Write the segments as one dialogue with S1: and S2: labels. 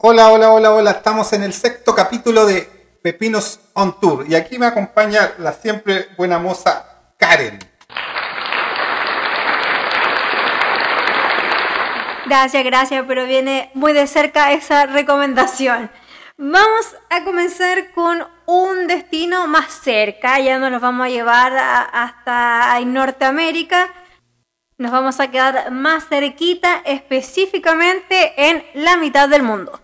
S1: Hola, hola, hola, hola. Estamos en el sexto capítulo de Pepinos on Tour y aquí me acompaña la siempre buena moza Karen.
S2: Gracias, gracias, pero viene muy de cerca esa recomendación. Vamos a comenzar con un destino más cerca, ya nos los vamos a llevar hasta Norteamérica. Nos vamos a quedar más cerquita, específicamente en la mitad del mundo.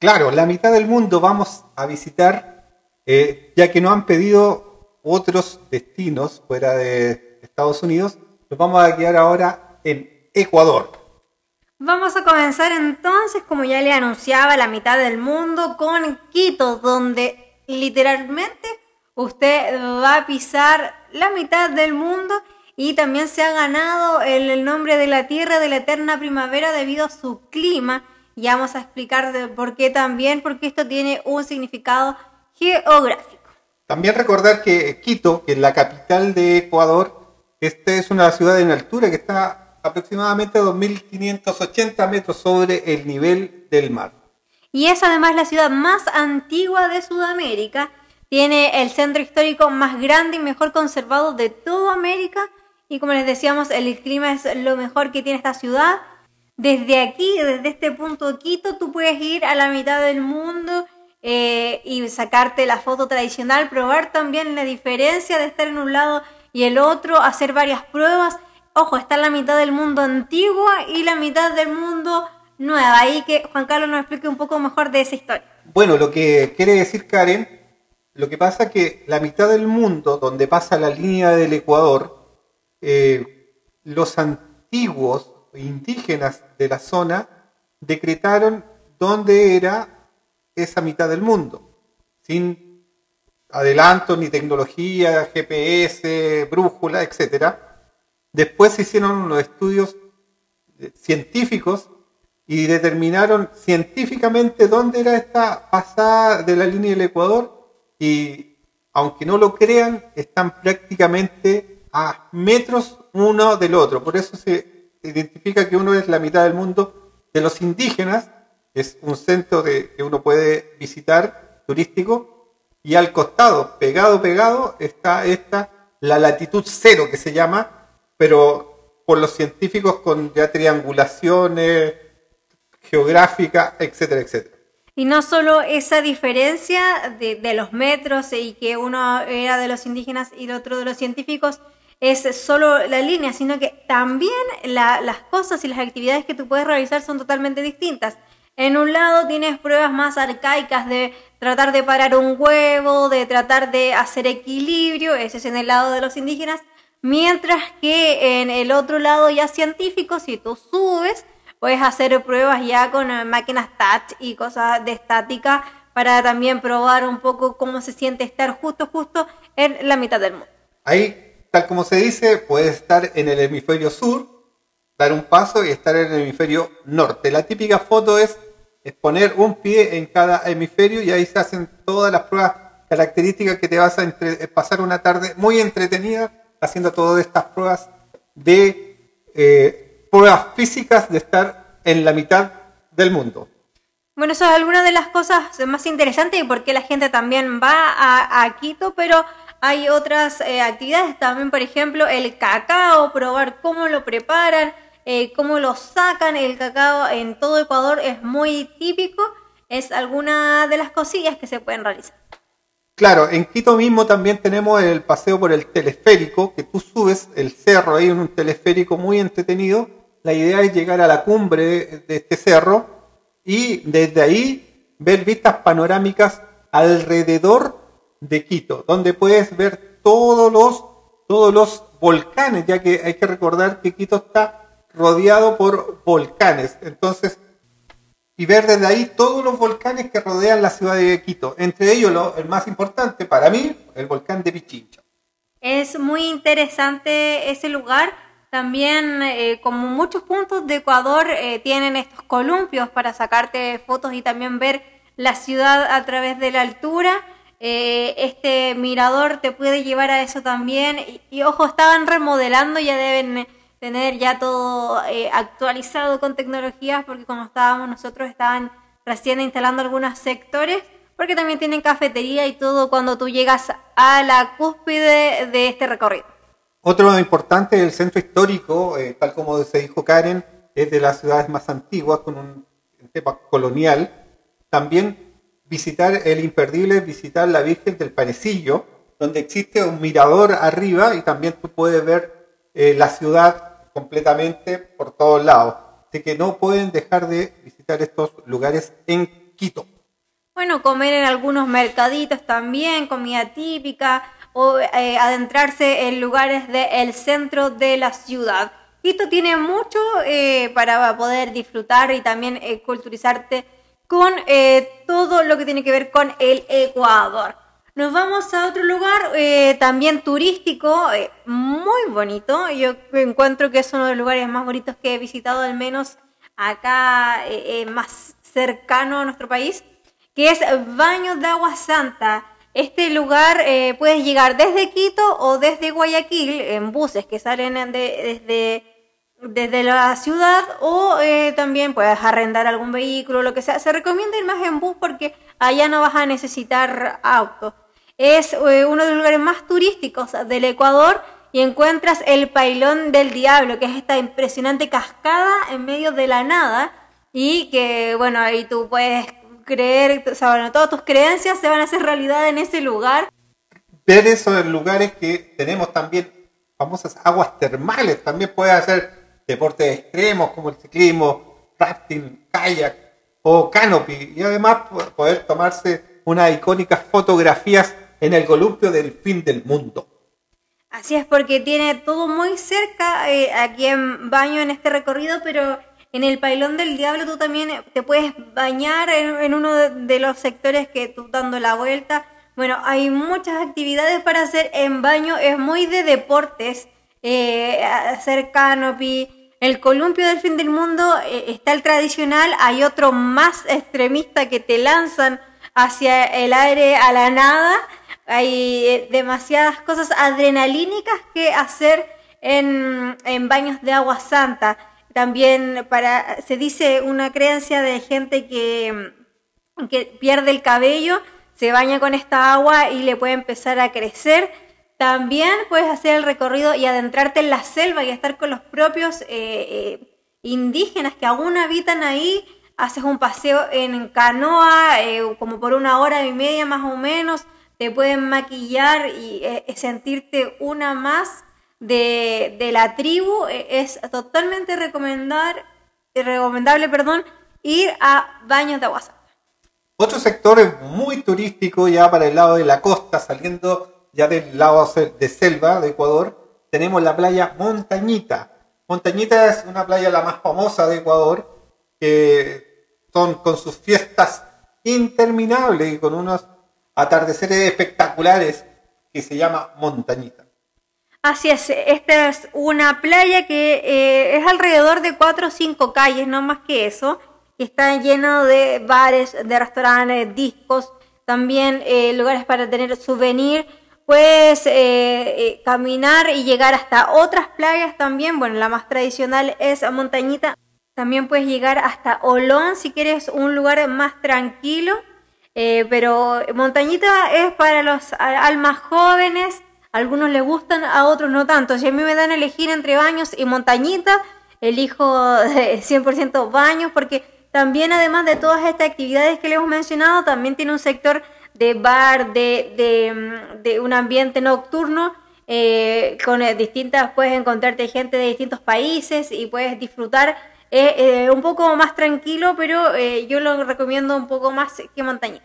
S1: Claro, la mitad del mundo vamos a visitar, eh, ya que nos han pedido otros destinos fuera de Estados Unidos, nos vamos a quedar ahora en Ecuador.
S2: Vamos a comenzar entonces, como ya le anunciaba, la mitad del mundo con Quito, donde literalmente usted va a pisar la mitad del mundo y también se ha ganado el nombre de la tierra de la eterna primavera debido a su clima. Y vamos a explicar de por qué también, porque esto tiene un significado geográfico.
S1: También recordar que Quito, que es la capital de Ecuador, esta es una ciudad en altura que está aproximadamente a 2.580 metros sobre el nivel del mar.
S2: Y es además la ciudad más antigua de Sudamérica. Tiene el centro histórico más grande y mejor conservado de toda América. Y como les decíamos, el clima es lo mejor que tiene esta ciudad. Desde aquí, desde este punto Quito, tú puedes ir a la mitad del mundo eh, y sacarte la foto tradicional, probar también la diferencia de estar en un lado y el otro, hacer varias pruebas. Ojo, está la mitad del mundo antigua y la mitad del mundo nueva. Ahí que Juan Carlos nos explique un poco mejor de esa historia.
S1: Bueno, lo que quiere decir Karen, lo que pasa es que la mitad del mundo, donde pasa la línea del Ecuador, eh, los antiguos indígenas de la zona decretaron dónde era esa mitad del mundo, sin adelanto ni tecnología, GPS, brújula, etcétera. Después se hicieron unos estudios eh, científicos y determinaron científicamente dónde era esta pasada de la línea del Ecuador y aunque no lo crean, están prácticamente a metros uno del otro. Por eso se identifica que uno es la mitad del mundo de los indígenas, es un centro de, que uno puede visitar turístico, y al costado, pegado, pegado, está esta, la latitud cero que se llama, pero por los científicos con ya triangulaciones geográficas, etcétera, etcétera.
S2: Y no solo esa diferencia de, de los metros y que uno era de los indígenas y el otro de los científicos es solo la línea, sino que también la- las cosas y las actividades que tú puedes realizar son totalmente distintas. En un lado tienes pruebas más arcaicas de tratar de parar un huevo, de tratar de hacer equilibrio, ese es en el lado de los indígenas, mientras que en el otro lado ya científico, si tú subes, puedes hacer pruebas ya con eh, máquinas touch y cosas de estática para también probar un poco cómo se siente estar justo, justo en la mitad del mundo.
S1: Ahí, tal como se dice, puedes estar en el hemisferio sur, dar un paso y estar en el hemisferio norte. La típica foto es, es poner un pie en cada hemisferio y ahí se hacen todas las pruebas características que te vas a entre- pasar una tarde muy entretenida haciendo todas estas pruebas de eh, pruebas físicas de estar en la mitad del mundo.
S2: Bueno, eso es alguna de las cosas más interesantes y por qué la gente también va a, a Quito, pero hay otras eh, actividades también, por ejemplo, el cacao, probar cómo lo preparan, eh, cómo lo sacan. El cacao en todo Ecuador es muy típico, es alguna de las cosillas que se pueden realizar.
S1: Claro, en Quito mismo también tenemos el paseo por el teleférico, que tú subes el cerro ahí en un teleférico muy entretenido. La idea es llegar a la cumbre de este cerro y desde ahí ver vistas panorámicas alrededor de Quito, donde puedes ver todos los, todos los volcanes, ya que hay que recordar que Quito está rodeado por volcanes. Entonces, y ver desde ahí todos los volcanes que rodean la ciudad de Quito. Entre ellos, lo- el más importante para mí, el volcán de Pichincha.
S2: Es muy interesante ese lugar. También, eh, como muchos puntos de Ecuador, eh, tienen estos columpios para sacarte fotos y también ver la ciudad a través de la altura. Eh, este mirador te puede llevar a eso también. Y, y, ojo, estaban remodelando, ya deben tener ya todo eh, actualizado con tecnologías, porque cuando estábamos nosotros estaban recién instalando algunos sectores, porque también tienen cafetería y todo cuando tú llegas a la cúspide de este recorrido.
S1: Otro importante el centro histórico, eh, tal como se dijo Karen, es de las ciudades más antiguas con un tema colonial. También visitar el imperdible, visitar la Virgen del Panecillo, donde existe un mirador arriba y también tú puedes ver eh, la ciudad completamente por todos lados. Así que no pueden dejar de visitar estos lugares en Quito.
S2: Bueno, comer en algunos mercaditos también, comida típica, o eh, adentrarse en lugares del centro de la ciudad. Quito tiene mucho eh, para poder disfrutar y también culturizarte con todo lo que tiene que ver con el Ecuador. Nos vamos a otro lugar también turístico, muy bonito. Yo encuentro que es uno de los lugares más bonitos que he visitado, al menos acá más cercano a nuestro país, que es Baños de Agua Santa. Este lugar eh, puedes llegar desde Quito o desde Guayaquil en buses que salen desde, desde la ciudad o eh, también puedes arrendar algún vehículo, lo que sea. Se recomienda ir más en bus porque allá no vas a necesitar auto. Es eh, uno de los lugares más turísticos del Ecuador y encuentras el Pailón del Diablo, que es esta impresionante cascada en medio de la nada y que, bueno, ahí tú puedes creer, o todas tus creencias se van a hacer realidad en ese lugar.
S1: Ver esos lugares que tenemos también famosas aguas termales, también puedes hacer deportes extremos como el ciclismo, rafting, kayak o canopy y además poder tomarse unas icónicas fotografías en el columpio del fin del mundo.
S2: Así es, porque tiene todo muy cerca eh, aquí en Baño en este recorrido, pero en el pailón del diablo tú también te puedes bañar en, uno de, los sectores que tú dando la vuelta. Bueno, hay muchas actividades para hacer en baño, es muy de deportes, eh, hacer canopy. El columpio del fin del mundo eh, está el tradicional, hay otro más extremista que te lanzan hacia el aire a la nada. Hay eh, demasiadas cosas adrenalínicas que hacer en, en baños de agua santa. También para, se dice una creencia de gente que, que pierde el cabello, se baña con esta agua y le puede empezar a crecer. También puedes hacer el recorrido y adentrarte en la selva y estar con los propios eh, eh, indígenas que aún habitan ahí. Haces un paseo en canoa, eh, como por una hora y media más o menos. Te pueden maquillar y sentirte una más de, la tribu, e, es totalmente recomendar, recomendable perdón, ir a Baños de Aguasanta.
S1: Otro sector muy turístico ya para el lado de la costa, saliendo ya del lado de selva de Ecuador, tenemos la playa Montañita. Montañita es una playa la más famosa de Ecuador, que son con sus fiestas interminables y con unos atardeceres espectaculares que se llama Montañita.
S2: Así es, esta es una playa que eh, es alrededor de cuatro o cinco calles, no más que eso. Está lleno de bares, de restaurantes, discos, también eh, lugares para tener souvenir. Puedes eh, caminar y llegar hasta otras playas también. Bueno, la más tradicional es Montañita. También puedes llegar hasta Olón si quieres un lugar más tranquilo. pero Montañita es para los almas jóvenes algunos les gustan, a otros no tanto. Si a mí me dan a elegir entre baños y montañita, elijo 100% baños porque también además de todas estas actividades que le hemos mencionado, también tiene un sector de bar, de, de, un ambiente nocturno. Eh, con eh, distintas, puedes encontrarte gente de distintos países y puedes disfrutar eh, un poco más tranquilo, pero yo lo recomiendo un poco más que montañita.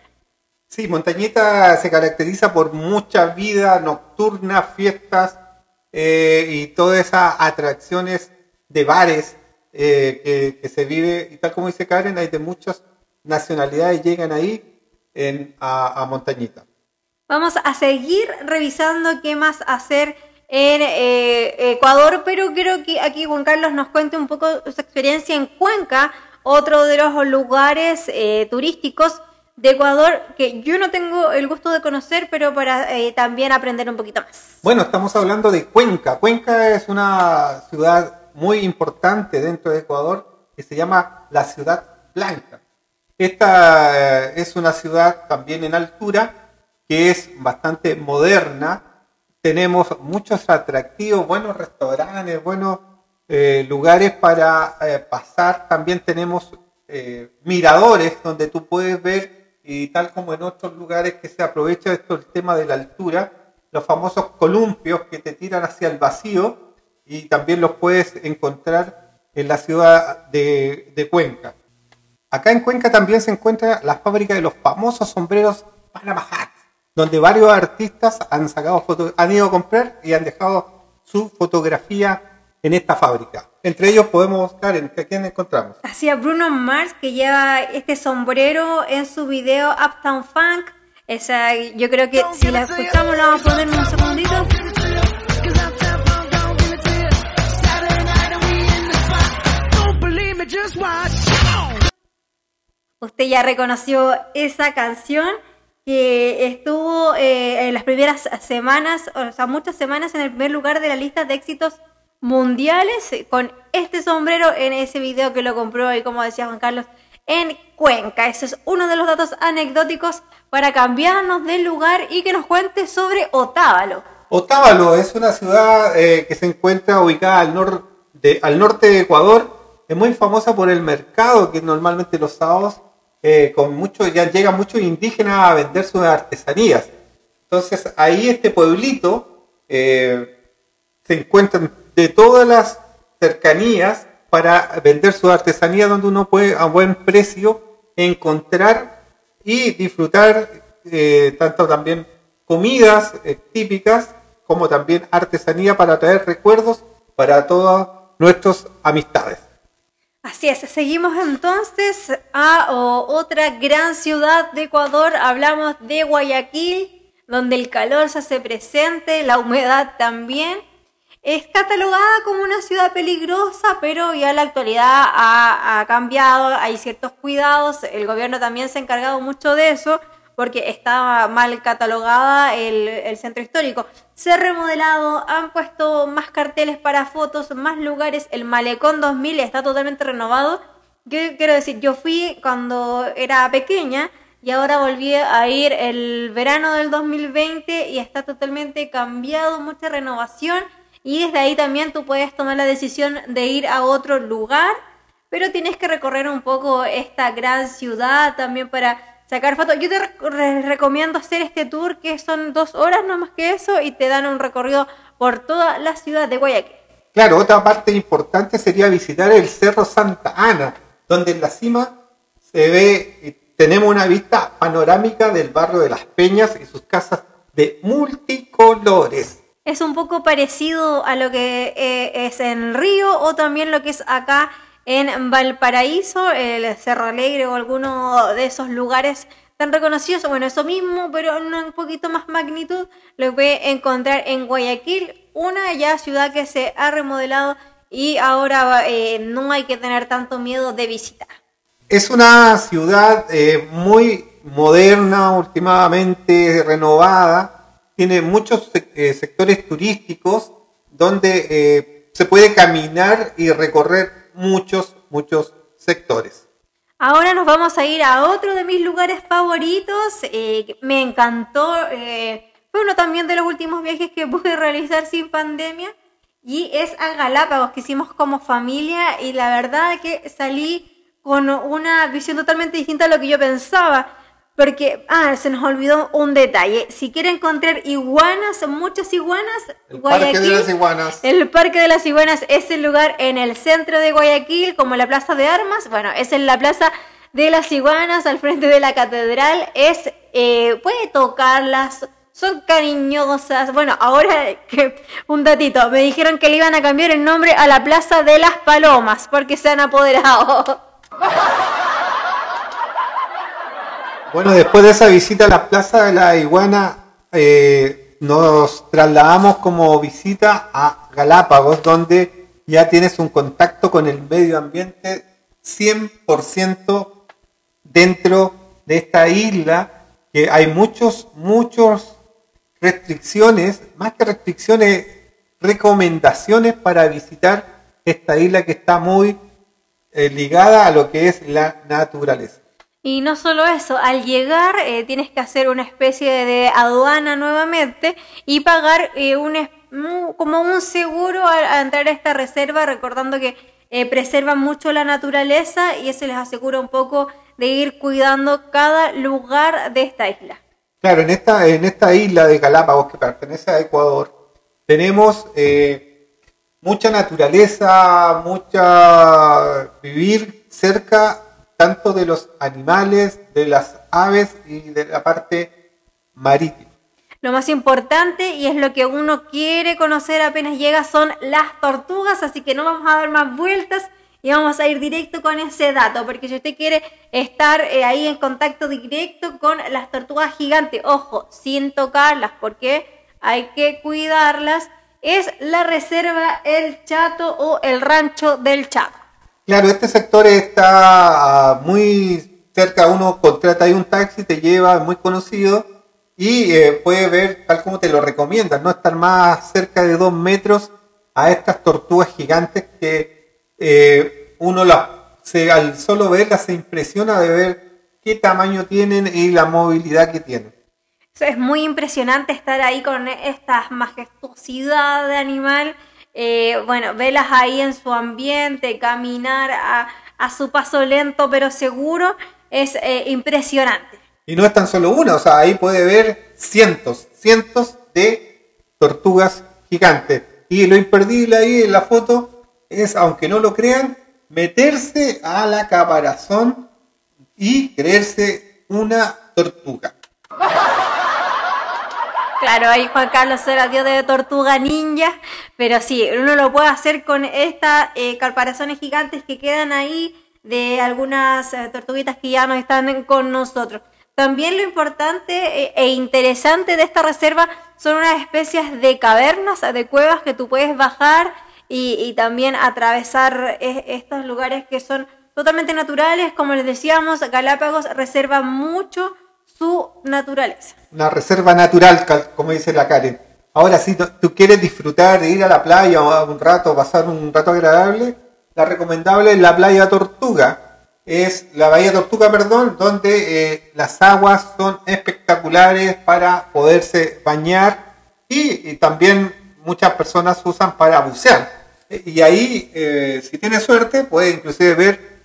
S1: Sí, Montañita se caracteriza por mucha vida nocturna, fiestas eh, y todas esas atracciones de bares eh, que, se vive. Y tal como dice Karen, hay de muchas nacionalidades llegan ahí a, Montañita.
S2: Vamos a seguir revisando qué más hacer en eh, Ecuador, pero quiero que aquí Juan Carlos nos cuente un poco su experiencia en Cuenca, otro de los lugares turísticos de Ecuador que yo no tengo el gusto de conocer, pero para eh, también aprender un poquito más.
S1: Bueno, estamos hablando de Cuenca. Cuenca es una ciudad muy importante dentro de Ecuador que se llama la Ciudad Blanca. Esta eh, es una ciudad también en altura que es bastante moderna. Tenemos muchos atractivos, buenos restaurantes, buenos eh, lugares para eh, pasar. También tenemos miradores donde tú puedes ver, y tal como en otros lugares que se aprovecha esto el tema de la altura, los famosos columpios que te tiran hacia el vacío y también los puedes encontrar en la ciudad de Cuenca. Acá en Cuenca también se encuentra la fábrica de los famosos sombreros Panama Hat, donde varios artistas han sacado fotos, han ido a comprar y han dejado su fotografía en esta fábrica. Entre ellos podemos buscar en quién encontramos.
S2: Así a Bruno Mars que lleva este sombrero en su video Uptown Funk. Esa, yo creo que si la escuchamos la vamos a poner en un segundito. Usted ya reconoció esa canción que estuvo eh, en las primeras semanas, o sea, muchas semanas en el primer lugar de la lista de éxitos mundiales con este sombrero en ese video que lo compró y como decía Juan Carlos, en Cuenca. Ese es uno de los datos anecdóticos para cambiarnos de lugar y que nos cuente sobre Otávalo.
S1: Otávalo es una ciudad eh, que se encuentra ubicada al norte de Ecuador. Es muy famosa por el mercado que normalmente los sábados eh, con mucho, ya llegan muchos indígenas a vender sus artesanías. Entonces ahí este pueblito eh, se encuentran de todas las cercanías para vender su artesanía donde uno puede a buen precio encontrar y disfrutar eh, tanto también comidas típicas como también artesanía para traer recuerdos para todas nuestras amistades.
S2: Así es, seguimos entonces a otra gran ciudad de Ecuador, hablamos de Guayaquil, donde el calor se hace presente, la humedad también. Es catalogada como una ciudad peligrosa, pero ya la actualidad ha, ha cambiado, hay ciertos cuidados, el gobierno también se ha encargado mucho de eso, porque estaba mal catalogada el, centro histórico. Se ha remodelado, han puesto más carteles para fotos, más lugares. El Malecón 2000 está totalmente renovado. ¿Qué quiero decir? Yo fui cuando era pequeña y ahora volví a ir el verano del 2020 y está totalmente cambiado, mucha renovación. Y desde ahí también tú puedes tomar la decisión de ir a otro lugar, pero tienes que recorrer un poco esta gran ciudad también para sacar fotos. Yo te recomiendo hacer este tour que son dos horas no más que eso y te dan un recorrido por toda la ciudad de Guayaquil.
S1: Claro, otra parte importante sería visitar el Cerro Santa Ana, donde en la cima se ve, tenemos una vista panorámica del barrio de Las Peñas y sus casas de multicolores.
S2: Es un poco parecido a lo que eh, es en Río o también lo que es acá en Valparaíso, el Cerro Alegre o alguno de esos lugares tan reconocidos, bueno, eso mismo, pero en un poquito más magnitud, lo puede encontrar en Guayaquil, una ya ciudad que se ha remodelado y ahora eh, no hay que tener tanto miedo de visitar.
S1: Es una ciudad eh, muy moderna, últimamente renovada, tiene muchos eh, sectores turísticos donde se puede caminar y recorrer muchos, muchos sectores.
S2: Ahora nos vamos a ir a otro de mis lugares favoritos. Eh, me encantó. Eh, fue uno también de los últimos viajes que pude realizar sin pandemia. Y es a Galápagos que hicimos como familia. Y la verdad que salí con una visión totalmente distinta a lo que yo pensaba. Porque, ah, se nos olvidó un detalle. Si quieren encontrar iguanas, muchas iguanas,
S1: el Parque de las Iguanas.
S2: El Parque de las Iguanas es el lugar en el centro de Guayaquil, como la Plaza de Armas. Bueno, es en la Plaza de las Iguanas, al frente de la catedral. Es, eh, puede tocarlas, son cariñosas. Bueno, ahora un datito, me dijeron que le iban a cambiar el nombre a la Plaza de las Palomas, porque se han apoderado.
S1: Bueno, después de esa visita a la Plaza de la Iguana, eh, nos trasladamos como visita a Galápagos, donde ya tienes un contacto con el medio ambiente 100% dentro de esta isla, que hay muchos, muchos restricciones, más que restricciones, recomendaciones para visitar esta isla que está muy eh, ligada a lo que es la naturaleza.
S2: Y no solo eso, al llegar eh, tienes que hacer una especie de aduana nuevamente y pagar eh, un, como un seguro al, entrar a esta reserva, recordando que eh, preservan mucho la naturaleza y eso les asegura un poco de ir cuidando cada lugar de esta isla.
S1: Claro, en esta, en esta isla de Galápagos que pertenece a Ecuador, tenemos mucha naturaleza, mucha vivir cerca tanto de los animales, de las aves y de la parte marítima.
S2: Lo más importante y es lo que uno quiere conocer apenas llega son las tortugas, así que no vamos a dar más vueltas y vamos a ir directo con ese dato, porque si usted quiere estar eh, ahí en contacto directo con las tortugas gigantes, ojo, sin tocarlas, porque hay que cuidarlas, es la reserva El Chato o el rancho del Chato.
S1: Claro, este sector está ah, muy cerca, uno contrata ahí un taxi, te lleva, muy conocido, y eh, puede ver, tal como te lo recomiendan, no estar más cerca de dos metros a estas tortugas gigantes que eh, uno las, se, al solo verlas se impresiona de ver qué tamaño tienen y la movilidad que tienen.
S2: Es muy impresionante estar ahí con esta majestuosidad de animal eh, bueno, velas ahí en su ambiente, caminar a, su paso lento pero seguro, es eh, impresionante.
S1: Y no es tan solo una, o sea, ahí puede ver cientos, cientos de tortugas gigantes. Y lo imperdible ahí en la foto es, aunque no lo crean, meterse a la caparazón y creerse una tortuga.
S2: Claro, ahí Juan Carlos era dios de tortuga ninja, pero sí, uno lo puede hacer con estas eh, gigantes que quedan ahí de algunas eh, tortuguitas que ya no están con nosotros. También lo importante eh, e interesante de esta reserva son unas especies de cavernas, de cuevas que tú puedes bajar y, también atravesar eh, estos lugares que son totalmente naturales. Como les decíamos, Galápagos reserva mucho su naturaleza.
S1: Una reserva natural, como dice la Karen. Ahora, si tú quieres disfrutar de ir a la playa un rato, pasar un rato agradable, la recomendable es la playa Tortuga. Es la bahía Tortuga, perdón, donde eh, las aguas son espectaculares para poderse bañar y, también muchas personas usan para bucear. Y ahí, eh, si tienes suerte, puedes inclusive ver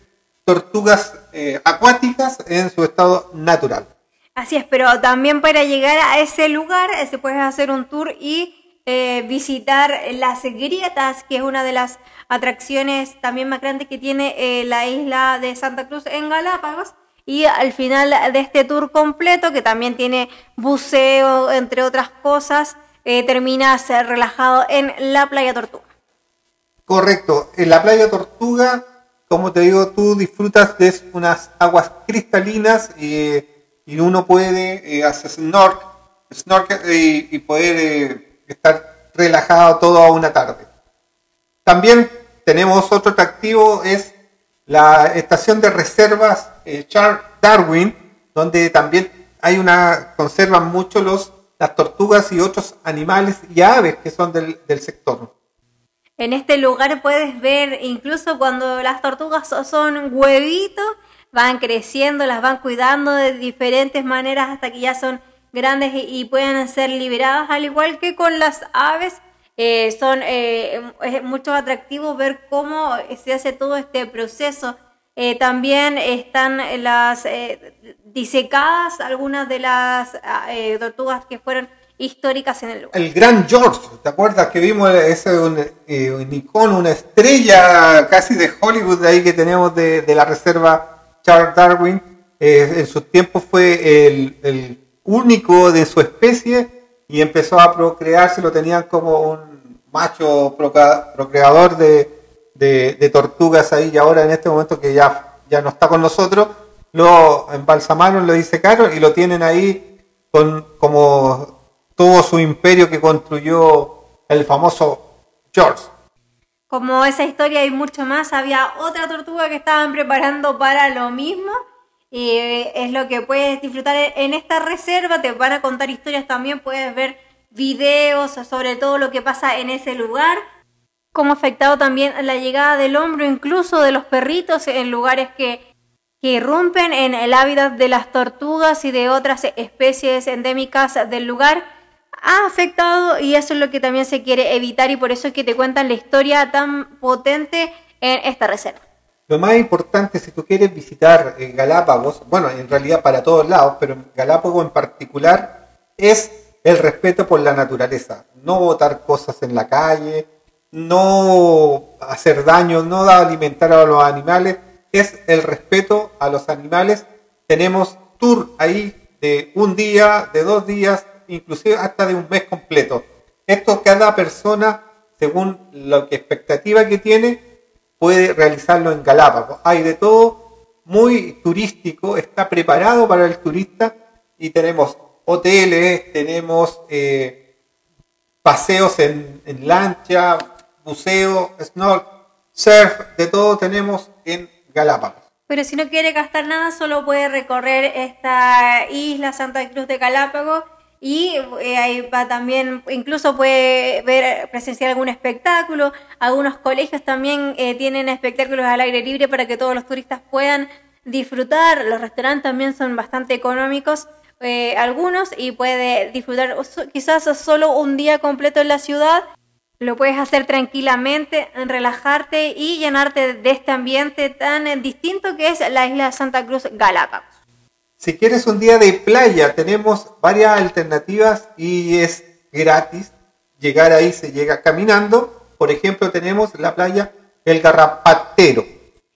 S1: tortugas eh, acuáticas en su estado natural.
S2: Así es, pero también para llegar a ese lugar eh, se puede hacer un tour y eh, visitar las grietas, que es una de las atracciones también más grandes que tiene eh, la isla de Santa Cruz en Galápagos. Y al final de este tour completo, que también tiene buceo, entre otras cosas, terminas relajado en la playa Tortuga.
S1: Correcto, en la playa Tortuga, como te digo, tú disfrutas de unas aguas cristalinas y y uno puede eh, hacer snorkel, y, poder eh, estar relajado toda una tarde. También tenemos otro atractivo, es la estación de reservas eh, Charles Darwin, donde también hay una, conservan mucho los, las tortugas y otros animales y aves que son del, del sector.
S2: En este lugar puedes ver incluso cuando las tortugas son huevitos, van creciendo, las van cuidando de diferentes maneras hasta que ya son grandes y, pueden ser liberadas, al igual que con las aves. Eh, son eh, es mucho atractivo ver cómo se hace todo este proceso. Eh, también están las disecadas algunas de las tortugas que fueron históricas en el lugar.
S1: El Gran George, ¿te acuerdas que vimos ese un, un icono, una estrella casi de Hollywood ahí que tenemos de la reserva Charles Darwin eh, en su tiempo fue el, único de su especie y empezó a procrearse, lo tenían como un macho procreador de, tortugas ahí y ahora en este momento que ya, ya no está con nosotros, lo embalsamaron, lo dice caro y lo tienen ahí con como todo su imperio que construyó el famoso George.
S2: Como esa historia y mucho más, había otra tortuga que estaban preparando para lo mismo. Y es lo que puedes disfrutar en esta reserva. Te van a contar historias también. Puedes ver videos sobre todo lo que pasa en ese lugar. Cómo afectado también la llegada del hombro, incluso de los perritos en lugares que que irrumpen en el hábitat de las tortugas y de otras especies endémicas del lugar ha afectado y eso es lo que también se quiere evitar y por eso es que te cuentan la historia tan potente en esta reserva.
S1: Lo más importante si tú quieres visitar eh, Galápagos, bueno, en realidad para todos lados, pero Galápagos en particular, es el respeto por la naturaleza. No botar cosas en la calle, no hacer daño, no alimentar a los animales, es el respeto a los animales. Tenemos tour ahí de un día, de dos días, inclusive hasta de un mes completo. Esto cada persona, según la expectativa que tiene, puede realizarlo en Galápagos. Hay de todo, muy turístico, está preparado para el turista y tenemos hoteles, tenemos eh, paseos en, en, lancha, buceo, snorkel, surf, de todo tenemos en Galápagos.
S2: Pero si no quiere gastar nada, solo puede recorrer esta isla Santa Cruz de Galápagos y eh, ahí va también, incluso puede ver, presenciar algún espectáculo. Algunos colegios también eh, tienen espectáculos al aire libre para que todos los turistas puedan disfrutar. Los restaurantes también son bastante económicos, eh, algunos, y puede disfrutar quizás solo un día completo en la ciudad. Lo puedes hacer tranquilamente, relajarte y llenarte de este ambiente tan distinto que es la isla de Santa Cruz Galápagos.
S1: Si quieres un día de playa, tenemos varias alternativas y es gratis. Llegar ahí se llega caminando. Por ejemplo, tenemos la playa El Garrapatero.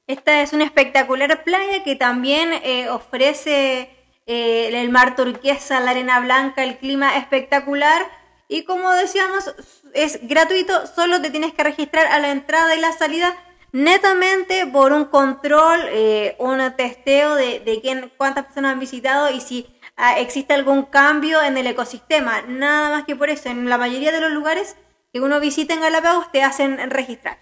S2: Esta es una espectacular playa que también eh, ofrece eh, el mar turquesa, la arena blanca, el clima espectacular. Y como decíamos, es gratuito, solo te tienes que registrar a la entrada y la salida netamente por un control, eh, un testeo de, quién, cuántas personas han visitado y si ah, existe algún cambio en el ecosistema. Nada más que por eso, en la mayoría de los lugares que uno visita en Galápagos te hacen registrar.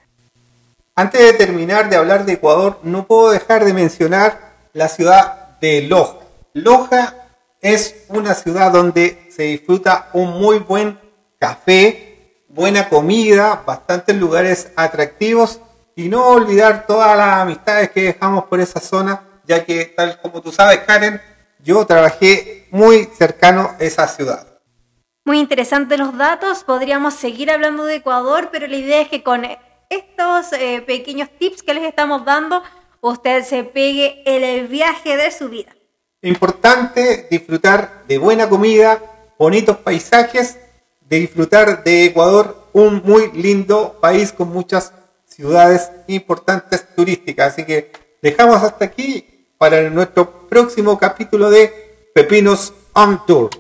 S1: Antes de terminar de hablar de Ecuador, no puedo dejar de mencionar la ciudad de Loja. Loja es una ciudad donde se disfruta un muy buen café, buena comida, bastantes lugares atractivos y no olvidar todas las amistades que dejamos por esa zona, ya que tal como tú sabes, Karen, yo trabajé muy cercano a esa ciudad.
S2: Muy interesantes los datos, podríamos seguir hablando de Ecuador, pero la idea es que con estos eh, pequeños tips que les estamos dando, usted se pegue en el viaje de su vida.
S1: Importante disfrutar de buena comida, bonitos paisajes, de disfrutar de Ecuador, un muy lindo país con muchas ciudades importantes turísticas. Así que dejamos hasta aquí para nuestro próximo capítulo de Pepinos on Tour.